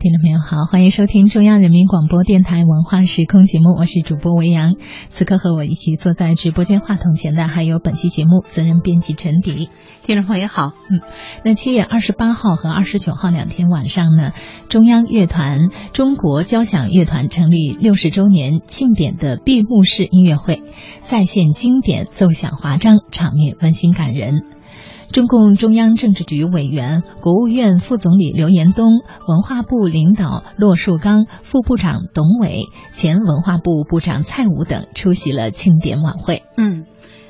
听众朋友好，欢迎收听中央人民广播电台文化时空节目，我是主播维扬。此刻和我一起坐在直播间话筒前的还有本期节目责任编辑陈迪。听众朋友好，嗯，那七月二十八号和二十九号两天晚上呢，中央乐团中国交响乐团成立六十周年庆典的闭幕式音乐会，再现经典，奏响华章，场面温馨感人。中共中央政治局委员、国务院副总理刘延东、文化部领导骆树刚、副部长董伟、前文化部部长蔡武等出席了庆典晚会。嗯，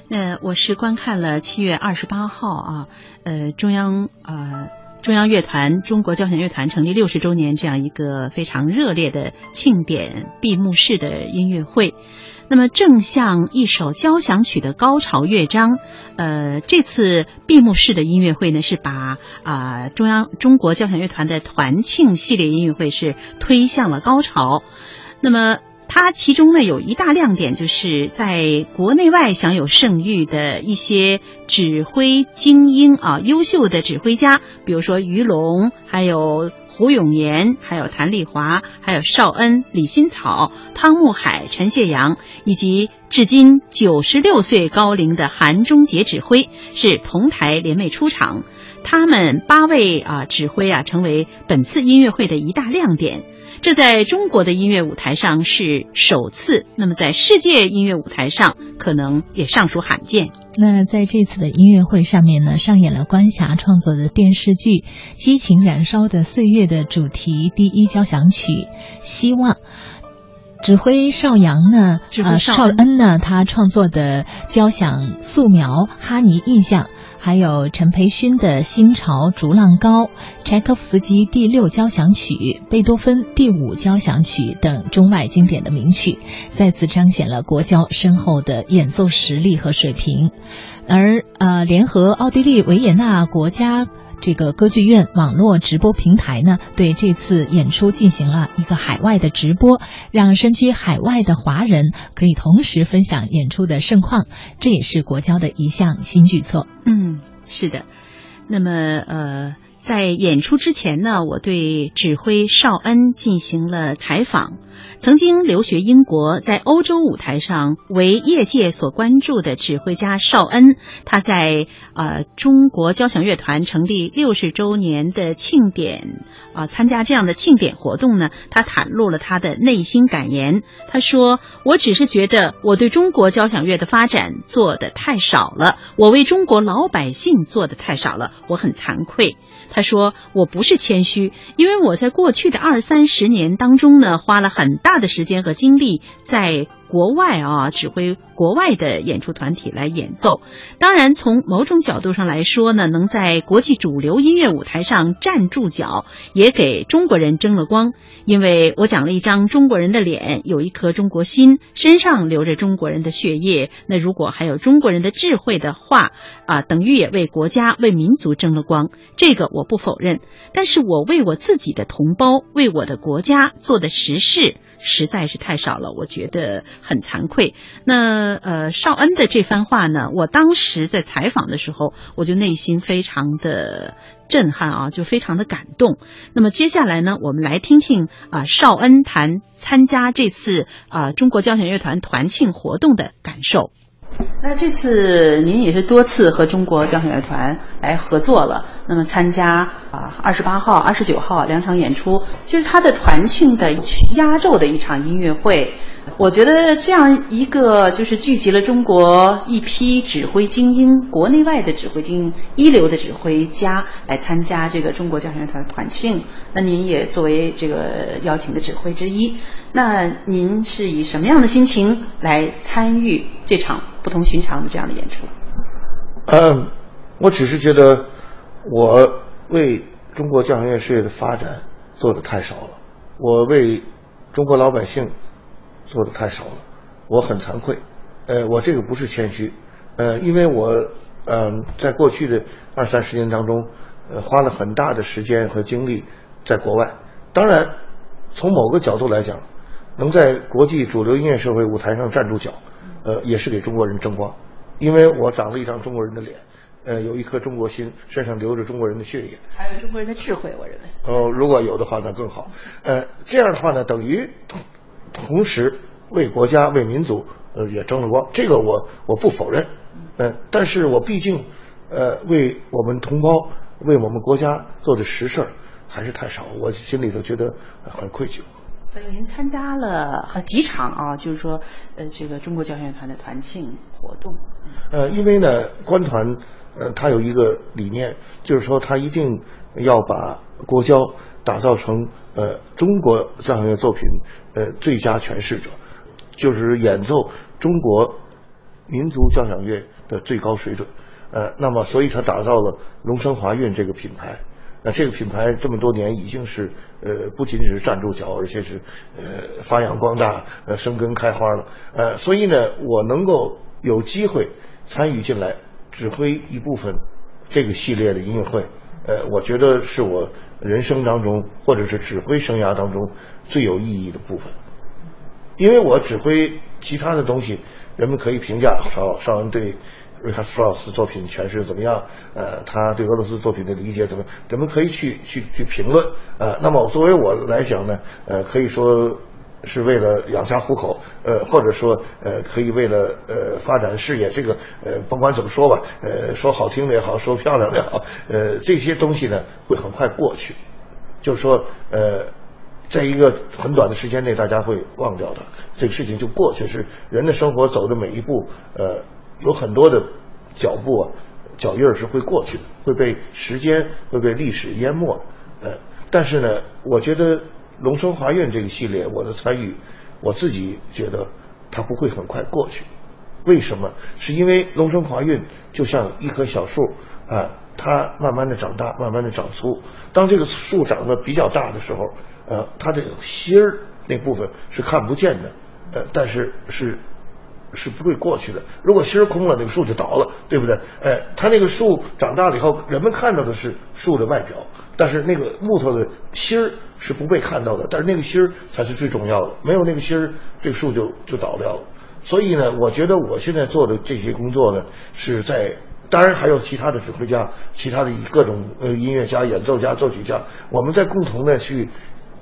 那我是观看了七月二十八号啊，呃，中央呃中央乐团中国交响乐团成立六十周年这样一个非常热烈的庆典闭幕式的音乐会。那么，正像一首交响曲的高潮乐章，呃，这次闭幕式的音乐会呢，是把啊中央中国交响乐团的团庆系列音乐会是推向了高潮。那么，它其中呢有一大亮点，就是在国内外享有盛誉的一些指挥精英啊，优秀的指挥家，比如说于龙，还有。胡永年，还有谭丽华，还有邵恩、李新草、汤沐海、陈谢阳，以及至今九十六岁高龄的韩中杰指挥是同台联袂出场。他们八位啊指挥啊，成为本次音乐会的一大亮点。这在中国的音乐舞台上是首次，那么在世界音乐舞台上可能也尚属罕见。那在这次的音乐会上面呢，上演了关霞创作的电视剧《激情燃烧的岁月》的主题第一交响曲《希望》，指挥邵阳呢，呃，邵恩呢，他创作的交响素描《哈尼印象》。还有陈培勋的新潮逐浪高、柴可夫斯基第六交响曲、贝多芬第五交响曲等中外经典的名曲，再次彰显了国交深厚的演奏实力和水平。而呃，联合奥地利维也纳国家。这个歌剧院网络直播平台呢，对这次演出进行了一个海外的直播，让身居海外的华人可以同时分享演出的盛况，这也是国交的一项新举措。嗯，是的。那么，呃。在演出之前呢，我对指挥邵恩进行了采访。曾经留学英国，在欧洲舞台上为业界所关注的指挥家邵恩，他在呃中国交响乐团成立六十周年的庆典啊参加这样的庆典活动呢，他袒露了他的内心感言。他说：“我只是觉得我对中国交响乐的发展做的太少了，我为中国老百姓做的太少了，我很惭愧。”他说：“我不是谦虚，因为我在过去的二三十年当中呢，花了很大的时间和精力在。”国外啊，指挥国外的演出团体来演奏。当然，从某种角度上来说呢，能在国际主流音乐舞台上站住脚，也给中国人争了光。因为我长了一张中国人的脸，有一颗中国心，身上流着中国人的血液。那如果还有中国人的智慧的话，啊，等于也为国家、为民族争了光。这个我不否认。但是我为我自己的同胞、为我的国家做的实事。实在是太少了，我觉得很惭愧。那呃，绍恩的这番话呢，我当时在采访的时候，我就内心非常的震撼啊，就非常的感动。那么接下来呢，我们来听听啊，绍恩谈参加这次啊中国交响乐团团庆活动的感受。那这次您也是多次和中国交响乐团来合作了，那么参加啊二十八号、二十九号两场演出，就是他的团庆的压轴的一场音乐会。我觉得这样一个就是聚集了中国一批指挥精英，国内外的指挥精英，一流的指挥家来参加这个中国交响乐团团庆。那您也作为这个邀请的指挥之一，那您是以什么样的心情来参与这场不同寻常的这样的演出？嗯，我只是觉得我为中国交响乐事业的发展做的太少了，我为中国老百姓。做的太少了，我很惭愧。呃，我这个不是谦虚，呃，因为我嗯，在过去的二三十年当中，呃，花了很大的时间和精力在国外。当然，从某个角度来讲，能在国际主流音乐社会舞台上站住脚，呃，也是给中国人争光。因为我长了一张中国人的脸，呃，有一颗中国心，身上流着中国人的血液，还有中国人的智慧，我认为。哦，如果有的话，那更好。呃，这样的话呢，等于同时为国家、为民族，呃，也争了光。这个我我不否认，嗯，但是我毕竟，呃，为我们同胞、为我们国家做的实事还是太少，我心里头觉得很愧疚。所以您参加了几场啊，就是说，呃，这个中国交响乐团的团庆活动。呃，因为呢，官团，呃，他有一个理念，就是说他一定要把国交打造成呃中国交响乐作品呃最佳诠释者，就是演奏中国民族交响乐的最高水准。呃，那么所以他打造了龙声华韵这个品牌。那这个品牌这么多年已经是呃不仅仅是站住脚，而且是呃发扬光大，呃生根开花了。呃，所以呢，我能够有机会参与进来指挥一部分这个系列的音乐会，呃，我觉得是我人生当中或者是指挥生涯当中最有意义的部分。因为我指挥其他的东西，人们可以评价邵邵恩对。瑞哈斯劳斯作品诠释怎么样？呃，他对俄罗斯作品的理解怎么？人们可以去去去评论。呃，那么作为我来讲呢，呃，可以说是为了养家糊口，呃，或者说呃，可以为了呃发展事业。这个呃，甭管怎么说吧，呃，说好听的也好，说漂亮的也好，呃，这些东西呢会很快过去。就是说，呃，在一个很短的时间内，大家会忘掉它，这个事情就过去。是人的生活走的每一步，呃。有很多的脚步啊，脚印儿是会过去的，会被时间、会被历史淹没。呃，但是呢，我觉得《龙生华苑》这个系列，我的参与，我自己觉得它不会很快过去。为什么？是因为《龙生华苑》就像一棵小树啊，它慢慢的长大，慢慢的长粗。当这个树长得比较大的时候，呃，它这个芯儿那部分是看不见的，呃，但是是。是不会过去的。如果芯儿空了，那个树就倒了，对不对？哎，它那个树长大了以后，人们看到的是树的外表，但是那个木头的芯儿是不被看到的。但是那个芯儿才是最重要的，没有那个芯儿，这个树就就倒掉了。所以呢，我觉得我现在做的这些工作呢，是在当然还有其他的指挥家、其他的各种呃音乐家、演奏家、作曲家，我们在共同的去。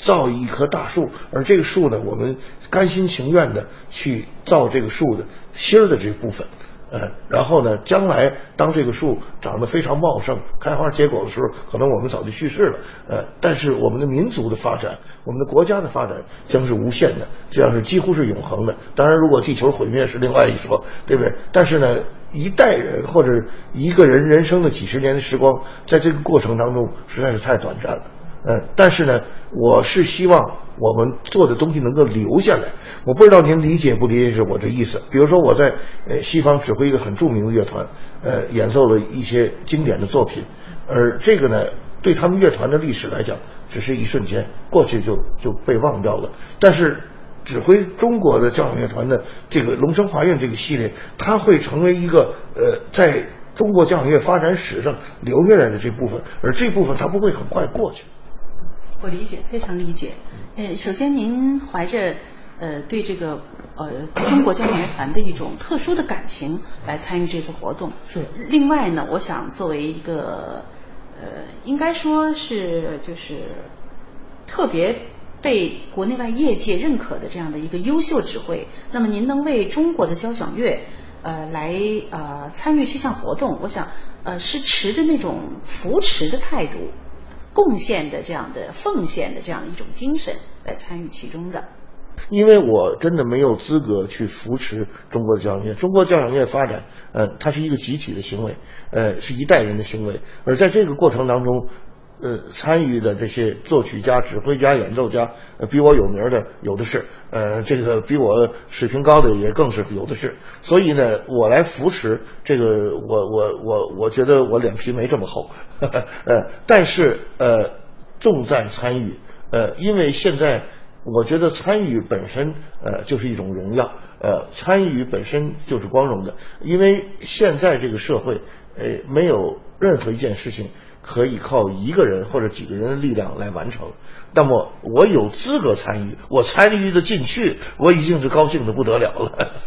造一棵大树，而这个树呢，我们甘心情愿的去造这个树的芯儿的这部分，呃，然后呢，将来当这个树长得非常茂盛、开花结果的时候，可能我们早就去世了，呃，但是我们的民族的发展，我们的国家的发展将是无限的，这样是几乎是永恒的。当然，如果地球毁灭是另外一说，对不对？但是呢，一代人或者一个人人生的几十年的时光，在这个过程当中实在是太短暂了。嗯，但是呢，我是希望我们做的东西能够留下来。我不知道您理解不理解是我这意思。比如说我在呃西方指挥一个很著名的乐团，呃，演奏了一些经典的作品，而这个呢，对他们乐团的历史来讲，只是一瞬间过去就就被忘掉了。但是指挥中国的交响乐团的这个龙声华苑这个系列，它会成为一个呃在中国交响乐发展史上留下来的这部分，而这部分它不会很快过去。我理解，非常理解。呃，首先您怀着呃对这个呃中国交响乐团的一种特殊的感情来参与这次活动。是。另外呢，我想作为一个呃，应该说是就是特别被国内外业界认可的这样的一个优秀指挥，那么您能为中国的交响乐呃来呃参与这项活动，我想呃是持着那种扶持的态度。贡献的这样的奉献的这样一种精神来参与其中的，因为我真的没有资格去扶持中国的交响乐。中国交响乐发展，呃，它是一个集体的行为，呃，是一代人的行为。而在这个过程当中，呃，参与的这些作曲家、指挥家、演奏家，比我有名的有的是，呃，这个比我水平高的也更是有的是。所以呢，我来扶持这个，我我我我觉得我脸皮没这么厚，呃，但是呃，重在参与，呃，因为现在我觉得参与本身呃就是一种荣耀，呃，参与本身就是光荣的，因为现在这个社会，呃，没有任何一件事情。可以靠一个人或者几个人的力量来完成，那么我有资格参与，我参与的进去，我已经是高兴的不得了了。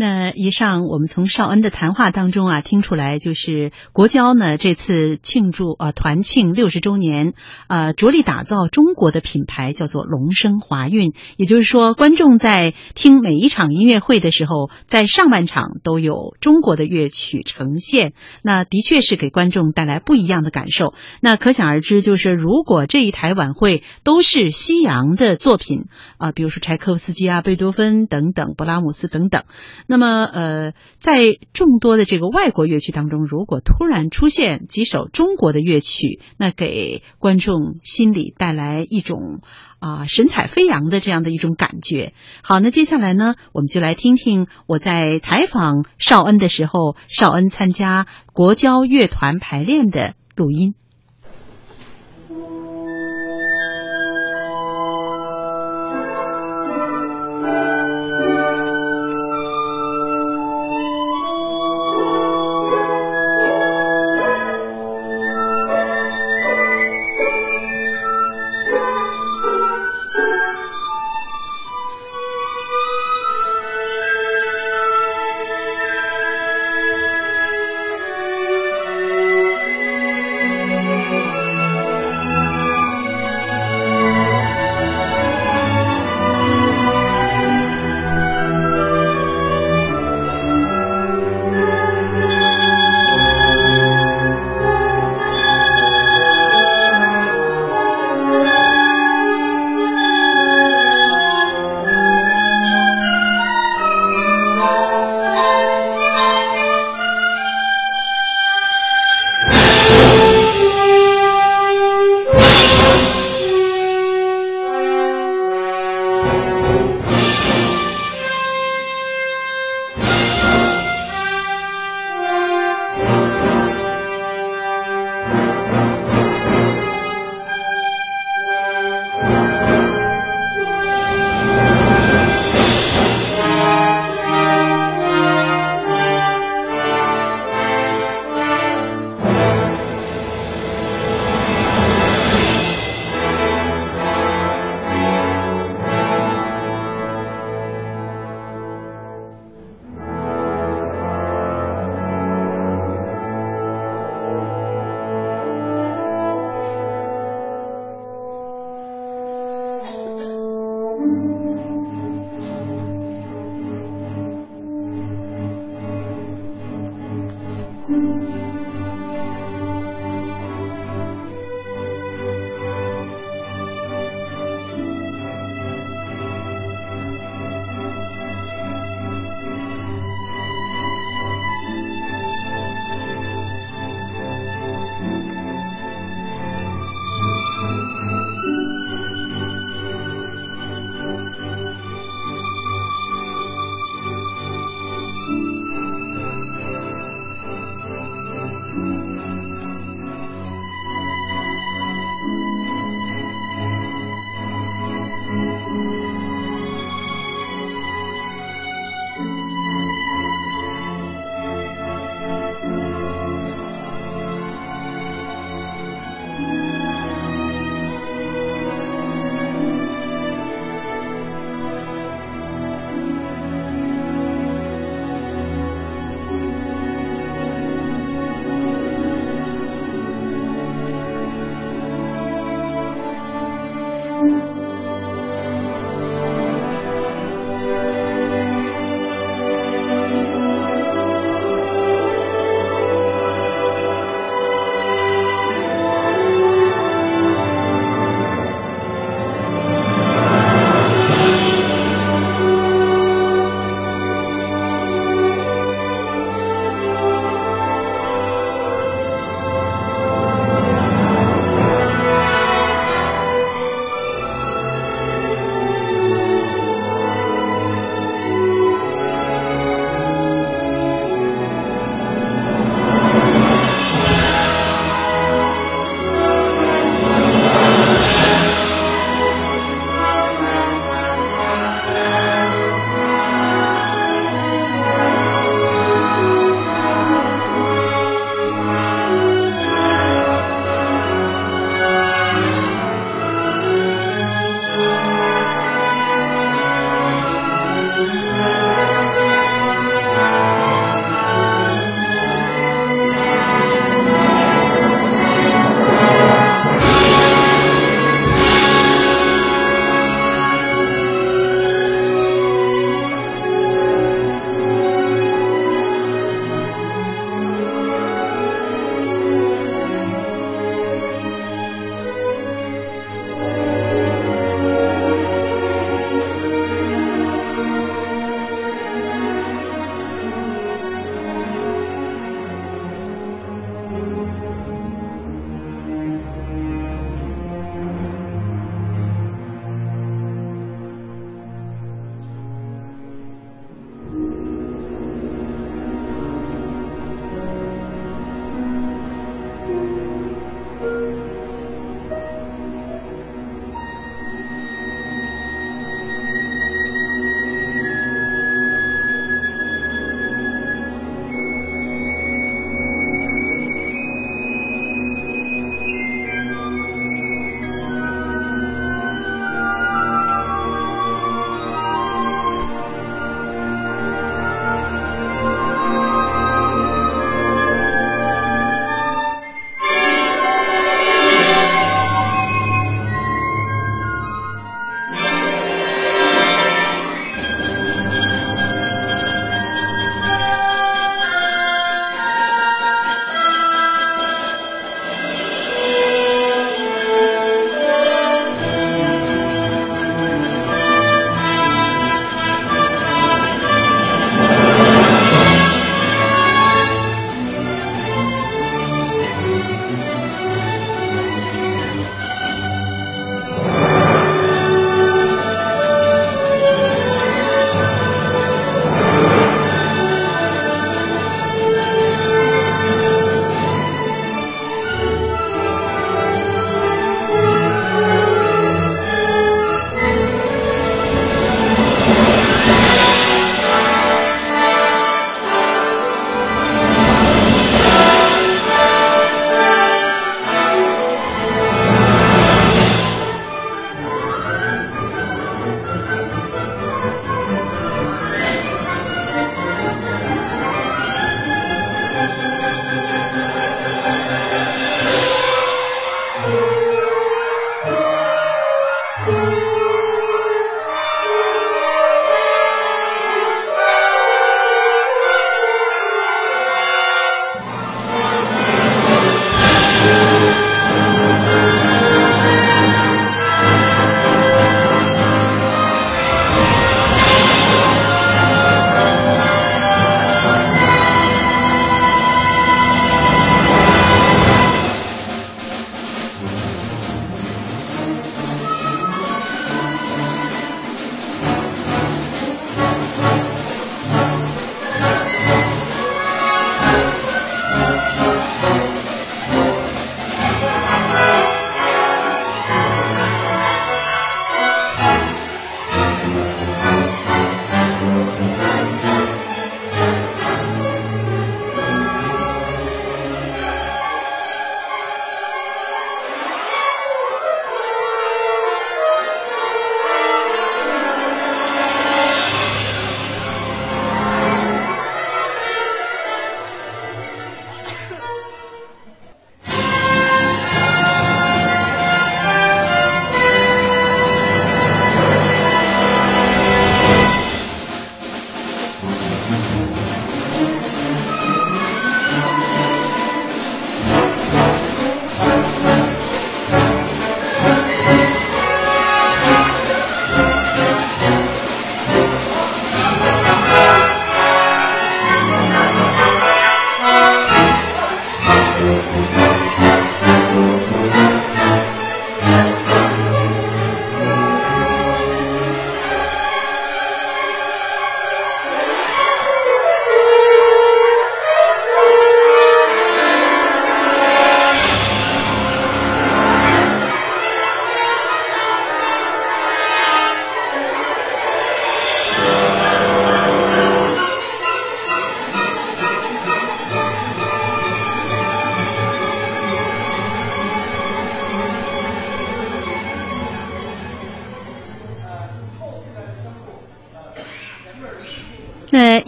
那以上我们从邵恩的谈话当中啊听出来，就是国交呢这次庆祝啊团庆六十周年，啊着力打造中国的品牌，叫做龙升华韵。也就是说，观众在听每一场音乐会的时候，在上半场都有中国的乐曲呈现，那的确是给观众带来不一样的感受。那可想而知，就是如果这一台晚会都是西洋的作品啊，比如说柴可夫斯基啊、贝多芬等等、勃拉姆斯等等。那么，呃，在众多的这个外国乐曲当中，如果突然出现几首中国的乐曲，那给观众心里带来一种啊神采飞扬的这样的一种感觉。好，那接下来呢，我们就来听听我在采访邵恩的时候，邵恩参加国交乐团排练的录音。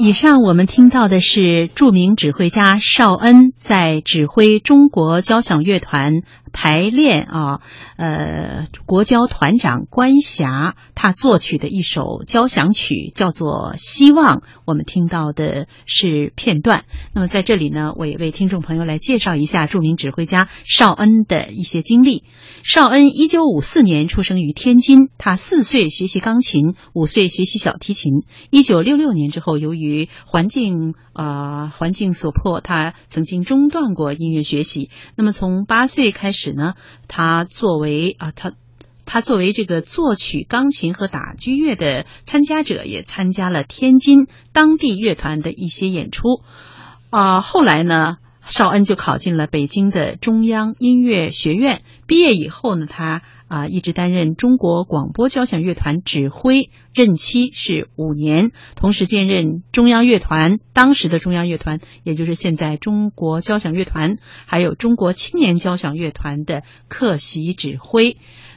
以上我们听到的是著名指挥家邵恩在指挥中国交响乐团排练啊，呃，国交团长关霞他作曲的一首交响曲，叫做《希望》。我们听到的是片段。那么在这里呢，我也为听众朋友来介绍一下著名指挥家邵恩的一些经历。邵恩一九五四年出生于天津，他四岁学习钢琴，五岁学习小提琴。一九六六年之后，由于环境啊环境所迫，他曾经中断过音乐学习。那么从八岁开始呢，他作为啊他他作为这个作曲钢琴和打击乐的参加者，也参加了天津当地乐团的一些演出。啊，后来呢？邵恩就考进了北京的中央音乐学院。毕业以后呢，他啊一直担任中国广播交响乐团指挥，任期是五年，同时兼任中央乐团当时的中央乐团，也就是现在中国交响乐团，还有中国青年交响乐团的客席指挥。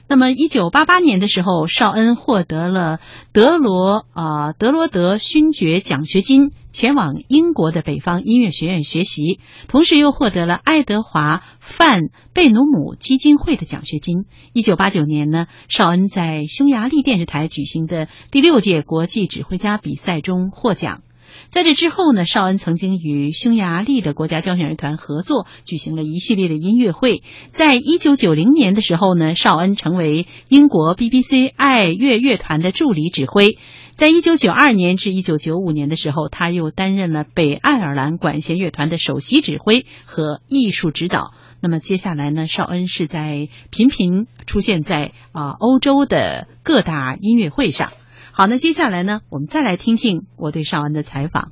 那么，一九八八年的时候，邵恩获得了德罗啊德罗德勋爵奖学金，前往英国的北方音乐学院学习，同时又获得了爱德华范贝努姆基金会的奖学金。一九八九年呢，邵恩在匈牙利电视台举行的第六届国际指挥家比赛中获奖。在这之后呢，邵恩曾经与匈牙利的国家交响乐团合作，举行了一系列的音乐会。在一九九零年的时候呢，邵恩成为英国 BBC 爱乐乐团的助理指挥。在一九九二年至一九九五年的时候，他又担任了北爱尔兰管弦乐团的首席指挥和艺术指导。那么接下来呢，绍恩是在频频出现在啊欧洲的各大音乐会上。好，那接下来呢，我们再来听听我对绍恩的采访。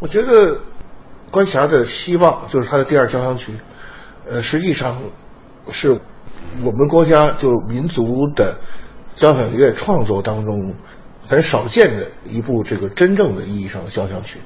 我觉得关霞的希望就是他的第二交响曲，呃，实际上是我们国家就民族的交响乐创作当中很少见的一部这个真正的意义上的交响曲。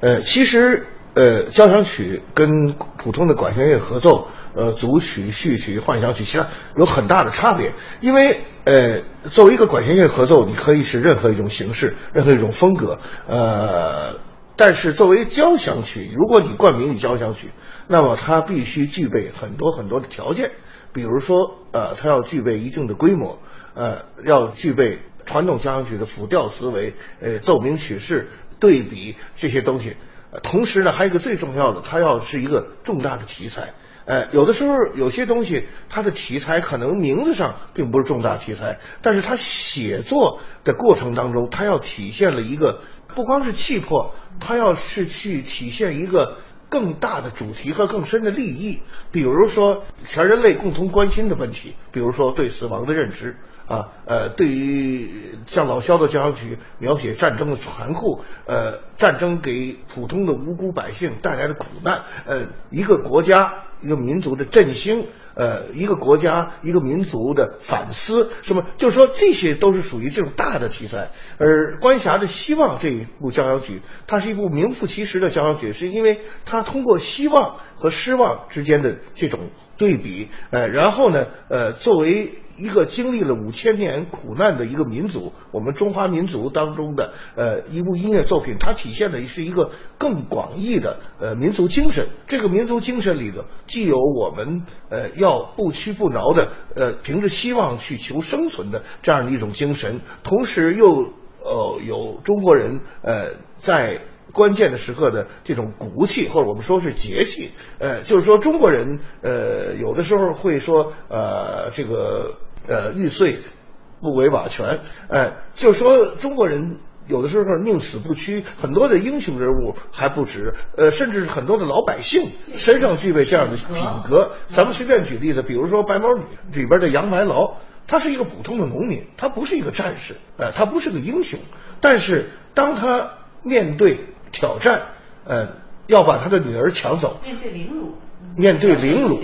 呃，其实呃，交响曲跟普通的管弦乐合奏。呃，组曲、序曲、幻想曲，其实有很大的差别。因为，呃，作为一个管弦乐合奏，你可以是任何一种形式、任何一种风格。呃，但是作为交响曲，如果你冠名于交响曲，那么它必须具备很多很多的条件。比如说，呃，它要具备一定的规模，呃，要具备传统交响曲的辅调思维，呃，奏鸣曲式、对比这些东西。同时呢，还有一个最重要的，它要是一个重大的题材。呃，有的时候有些东西，它的题材可能名字上并不是重大题材，但是它写作的过程当中，它要体现了一个不光是气魄，它要是去体现一个更大的主题和更深的利益，比如说全人类共同关心的问题，比如说对死亡的认知。啊，呃，对于像老萧的交响曲描写战争的残酷，呃，战争给普通的无辜百姓带来的苦难，呃，一个国家一个民族的振兴，呃，一个国家一个民族的反思，什么，就是说这些都是属于这种大的题材。而关霞的希望这一部交响曲，它是一部名副其实的交响曲，是因为它通过希望和失望之间的这种对比，呃，然后呢，呃，作为。一个经历了五千年苦难的一个民族，我们中华民族当中的呃一部音乐作品，它体现的是一个更广义的呃民族精神。这个民族精神里头，既有我们呃要不屈不挠的呃凭着希望去求生存的这样的一种精神，同时又呃有中国人呃在。关键的时刻的这种骨气，或者我们说是节气，呃，就是说中国人，呃，有的时候会说，呃，这个，呃，玉碎不为瓦全，哎，就是说中国人有的时候宁死不屈，很多的英雄人物还不止，呃，甚至很多的老百姓身上具备这样的品格。咱们随便举例子，比如说《白毛女》里边的杨白劳，他是一个普通的农民，他不是一个战士，呃，他不是个英雄，但是当他面对挑战，呃，要把他的女儿抢走。面对凌辱，面对凌辱，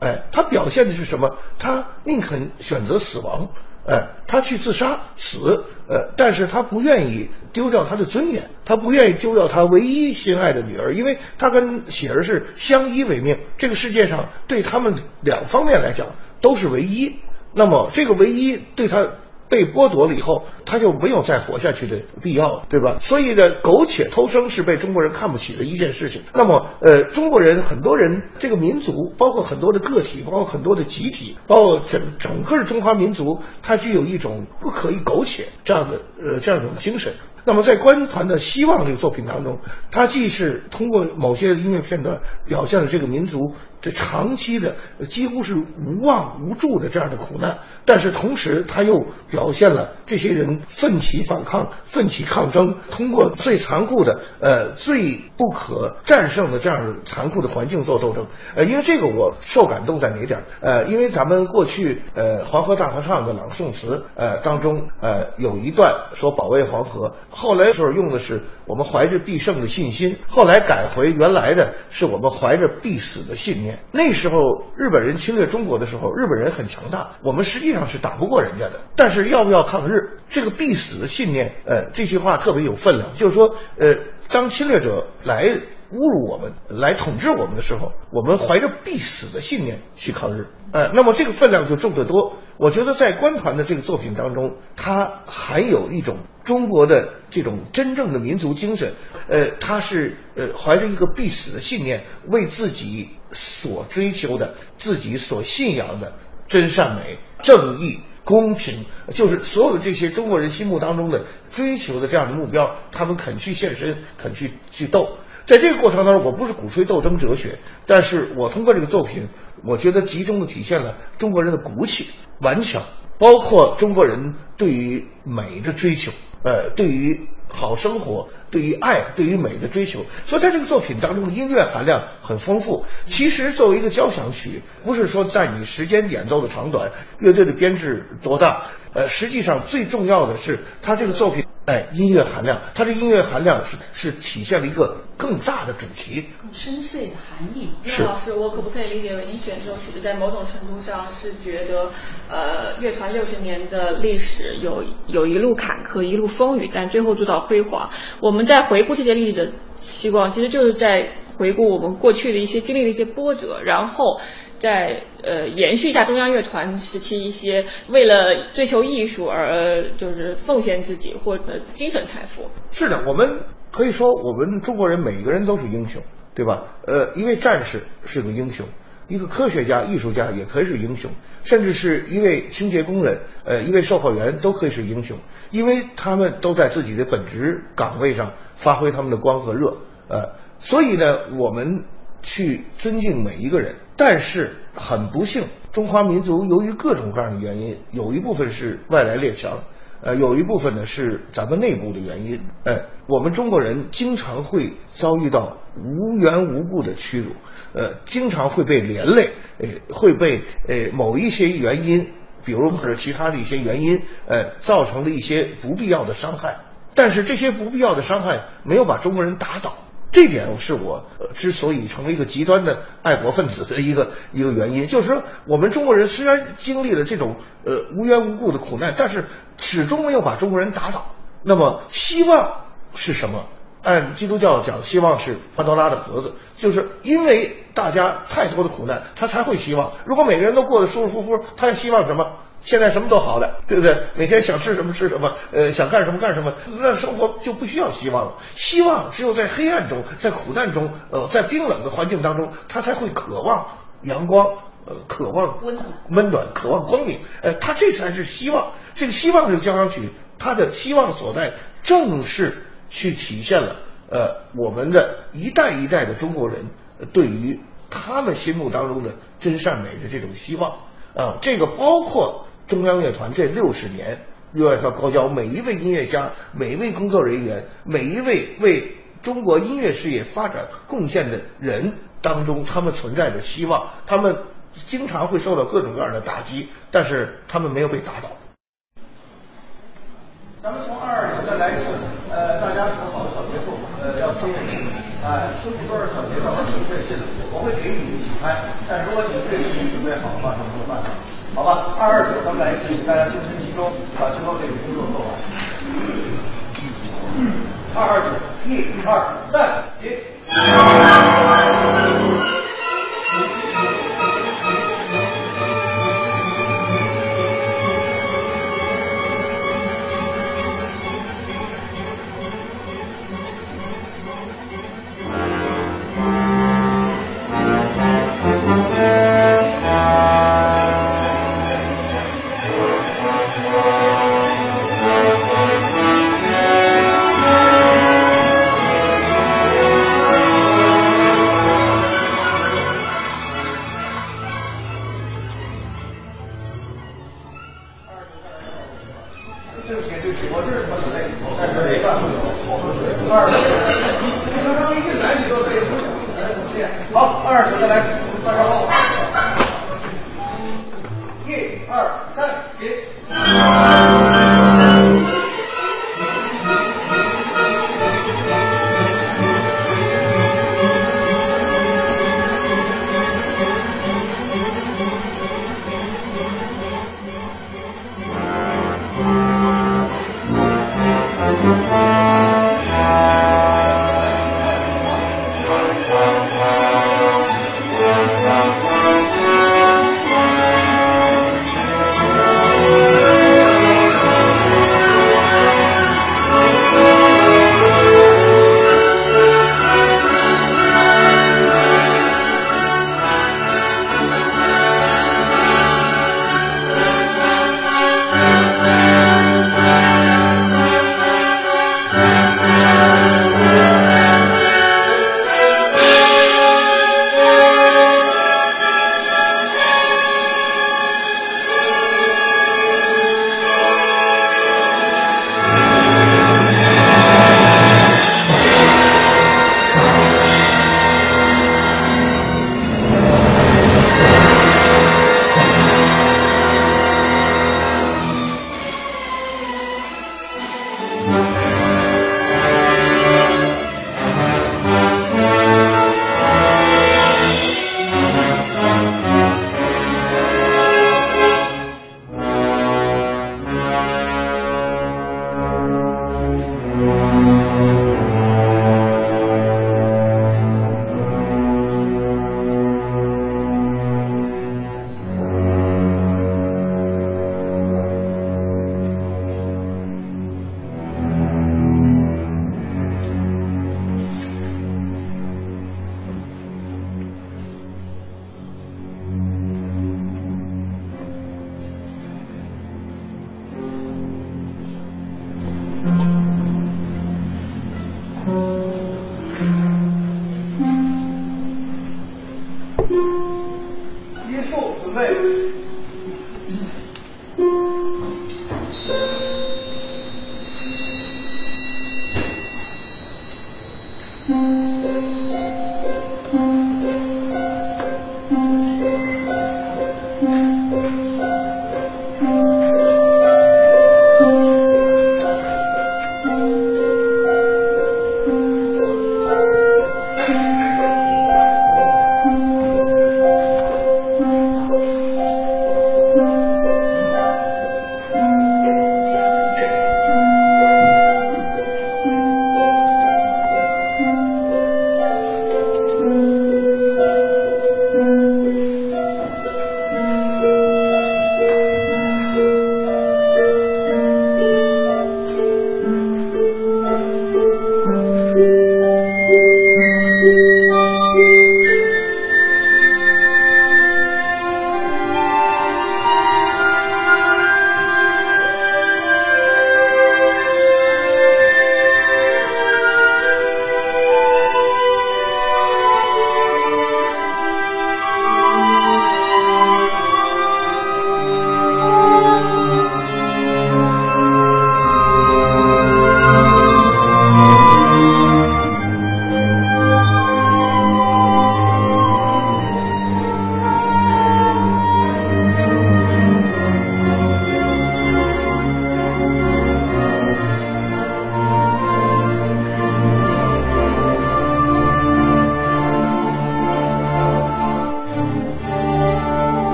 哎，他表现的是什么？他宁肯选择死亡，哎，他去自杀死，呃，但是他不愿意丢掉他的尊严，他不愿意丢掉他唯一心爱的女儿，因为他跟喜儿是相依为命。这个世界上对他们两方面来讲都是唯一。那么这个唯一对他被剥夺了以后，他就没有再活下去的必要了，对吧？所以呢，苟且偷生是被中国人看不起的一件事情。那么，呃，中国人很多人这个民族，包括很多的个体，包括很多的集体，包括整整个中华民族，它具有一种不可以苟且这样的呃这样一种精神。那么，在观团的《希望》这个作品当中，它既是通过某些音乐片段表现了这个民族这长期的几乎是无望无助的这样的苦难，但是同时，他又表现了这些人奋起反抗、奋起抗争，通过最残酷的、呃最不可战胜的这样的残酷的环境做斗争。呃，因为这个我受感动在哪点？呃，因为咱们过去呃黄河大合唱的朗诵词呃当中呃有一段说保卫黄河。后来时候用的是我们怀着必胜的信心，后来改回原来的是我们怀着必死的信念。那时候日本人侵略中国的时候，日本人很强大，我们实际上是打不过人家的。但是要不要抗日？这个必死的信念，呃，这句话特别有分量。就是说，呃，当侵略者来侮辱我们、来统治我们的时候，我们怀着必死的信念去抗日，呃，那么这个分量就重得多。我觉得在官团的这个作品当中，它含有一种。中国的这种真正的民族精神，呃，他是呃怀着一个必死的信念，为自己所追求的、自己所信仰的真善美、正义、公平，就是所有的这些中国人心目当中的追求的这样的目标，他们肯去献身，肯去去斗。在这个过程当中，我不是鼓吹斗争哲学，但是我通过这个作品，我觉得集中的体现了中国人的骨气、顽强，包括中国人对于美的追求。呃，对于好生活，对于爱，对于美的追求，所以在这个作品当中的，音乐含量很丰富。其实作为一个交响曲，不是说在你时间演奏的长短，乐队的编制多大，呃，实际上最重要的是它这个作品。哎，音乐含量，它的音乐含量是是体现了一个更大的主题，更深邃的含义。是老师，我可不可以理解为您选这首曲子，在某种程度上是觉得，呃，乐团六十年的历史有有一路坎坷，一路风雨，但最后做到辉煌。我们在回顾这些历史的希望，其实就是在回顾我们过去的一些经历的一些波折，然后。在呃延续一下中央乐团时期一些为了追求艺术而就是奉献自己或者精神财富。是的，我们可以说我们中国人每个人都是英雄，对吧？呃，一位战士是个英雄，一个科学家、艺术家也可以是英雄，甚至是一位清洁工人、呃一位售货员都可以是英雄，因为他们都在自己的本职岗位上发挥他们的光和热。呃，所以呢，我们去尊敬每一个人。但是很不幸，中华民族由于各种各样的原因，有一部分是外来列强，呃，有一部分呢是咱们内部的原因，呃，我们中国人经常会遭遇到无缘无故的屈辱，呃，经常会被连累，呃，会被呃某一些原因，比如或者其他的一些原因，呃，造成了一些不必要的伤害。但是这些不必要的伤害没有把中国人打倒。这点是我之所以成为一个极端的爱国分子的一个一个原因，就是说，我们中国人虽然经历了这种呃无缘无故的苦难，但是始终没有把中国人打倒。那么，希望是什么？按基督教讲，希望是潘多拉的盒子，就是因为大家太多的苦难，他才会希望。如果每个人都过得舒舒服服，他希望什么？现在什么都好了，对不对？每天想吃什么吃什么，呃，想干什么干什么，那生活就不需要希望了。希望只有在黑暗中，在苦难中，呃，在冰冷的环境当中，他才会渴望阳光，呃，渴望温暖，温暖，渴望光明。呃，他这才是希望。这个希望这个交响曲，它的希望所在，正是去体现了，呃，我们的一代一代的中国人对于他们心目当中的真善美的这种希望啊，这个包括。中央乐团这六十年，乐团高交每一位音乐家、每一位工作人员、每一位为中国音乐事业发展贡献的人当中，他们存在的希望。他们经常会受到各种各样的打击，但是他们没有被打倒。咱们从二二九再来一次，呃，大家说好的小结束，呃，要听信，哎，说几段小节，到时候准备信，我会给你起拍，但如果你对信准备好的话，就没有办法。好吧，二二九，咱们来一次，大家精神集中，把最后这个工作做完。二二九，一、二、三，停。是喝水，但是没办法，二十，刚刚一进来你就可以喝来，再见。好，二十，再来，大家好。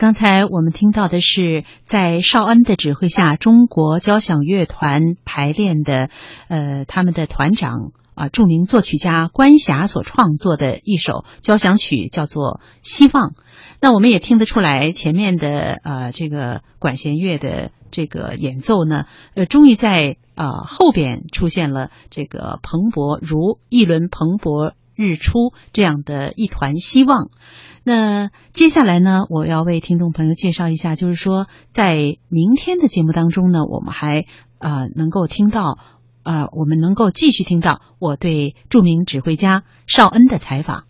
刚才我们听到的是在邵恩的指挥下，中国交响乐团排练的，呃，他们的团长啊，著名作曲家关霞所创作的一首交响曲，叫做《希望》。那我们也听得出来，前面的呃这个管弦乐的这个演奏呢，呃，终于在呃后边出现了这个蓬勃如一轮蓬勃日出这样的一团希望。那接下来呢，我要为听众朋友介绍一下，就是说，在明天的节目当中呢，我们还啊能够听到，呃，我们能够继续听到我对著名指挥家邵恩的采访。